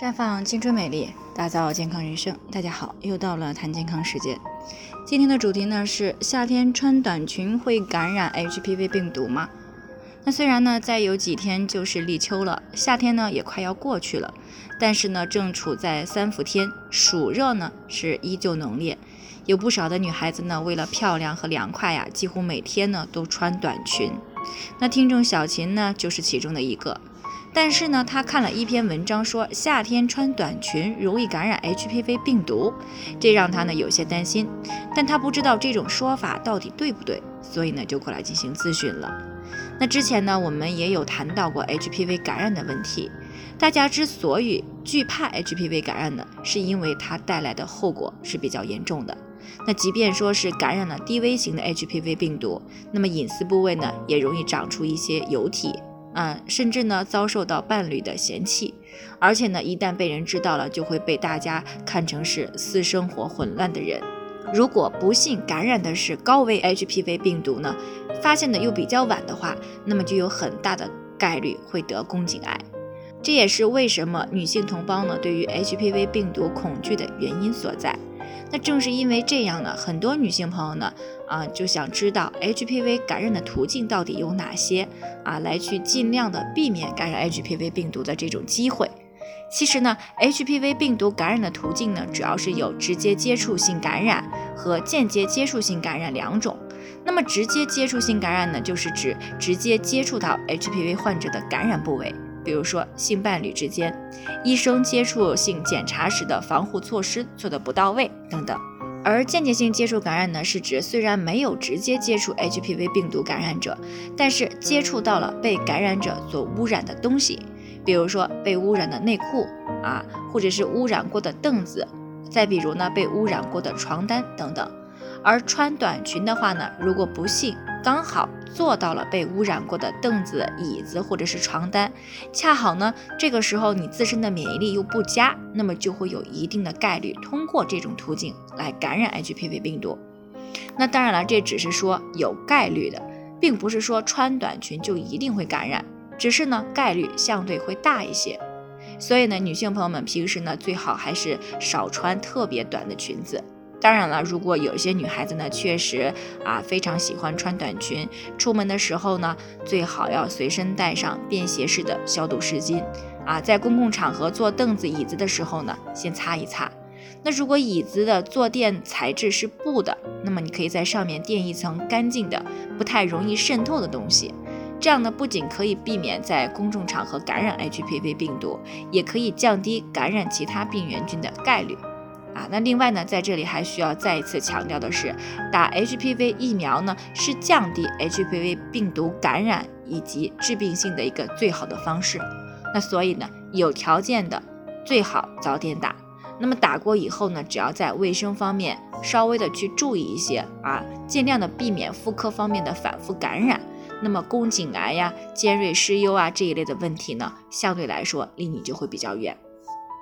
绽放青春美丽，打造健康人生。大家好，又到了谈健康时间。今天的主题呢是夏天穿短裙会感染 HPV 病毒吗？那虽然呢再有几天就是立秋了，夏天呢也快要过去了，但是呢正处在三伏天，暑热呢是依旧浓烈。有不少的女孩子呢为了漂亮和凉快呀，几乎每天呢都穿短裙。那听众小琴呢就是其中的一个。但是呢，他看了一篇文章，说夏天穿短裙容易感染 HPV 病毒，这让他呢有些担心。但他不知道这种说法到底对不对，所以呢就过来进行咨询了。那之前呢，我们也有谈到过 HPV 感染的问题。大家之所以惧怕 HPV 感染呢，是因为它带来的后果是比较严重的。那即便说是感染了低危型的 HPV 病毒，那么隐私部位呢也容易长出一些疣体。嗯，甚至呢遭受到伴侣的嫌弃，而且呢一旦被人知道了，就会被大家看成是私生活混乱的人。如果不幸感染的是高危 HPV 病毒呢，发现的又比较晚的话，那么就有很大的概率会得宫颈癌。这也是为什么女性同胞呢对于 HPV 病毒恐惧的原因所在。那正是因为这样呢，很多女性朋友呢，啊，就想知道 HPV 感染的途径到底有哪些啊，来去尽量的避免感染 HPV 病毒的这种机会。其实呢，HPV 病毒感染的途径呢，主要是有直接接触性感染和间接接触性感染两种。那么直接接触性感染呢，就是指直接接触到 HPV 患者的感染部位。比如说性伴侣之间，医生接触性检查时的防护措施做的不到位等等，而间接性接触感染呢，是指虽然没有直接接触 HPV 病毒感染者，但是接触到了被感染者所污染的东西，比如说被污染的内裤啊，或者是污染过的凳子，再比如呢被污染过的床单等等。而穿短裙的话呢，如果不幸刚好坐到了被污染过的凳子、椅子或者是床单，恰好呢这个时候你自身的免疫力又不佳，那么就会有一定的概率通过这种途径来感染 HPV 病毒。那当然了，这只是说有概率的，并不是说穿短裙就一定会感染，只是呢概率相对会大一些。所以呢，女性朋友们平时呢最好还是少穿特别短的裙子。当然了，如果有一些女孩子呢，确实啊非常喜欢穿短裙，出门的时候呢，最好要随身带上便携式的消毒湿巾啊，在公共场合坐凳子、椅子的时候呢，先擦一擦。那如果椅子的坐垫材质是布的，那么你可以在上面垫一层干净的、不太容易渗透的东西，这样呢，不仅可以避免在公众场合感染 HPV 病毒，也可以降低感染其他病原菌的概率。啊，那另外呢，在这里还需要再一次强调的是，打 HPV 疫苗呢是降低 HPV 病毒感染以及致病性的一个最好的方式。那所以呢，有条件的最好早点打。那么打过以后呢，只要在卫生方面稍微的去注意一些啊，尽量的避免妇科方面的反复感染，那么宫颈癌呀、尖锐湿疣啊这一类的问题呢，相对来说离你就会比较远。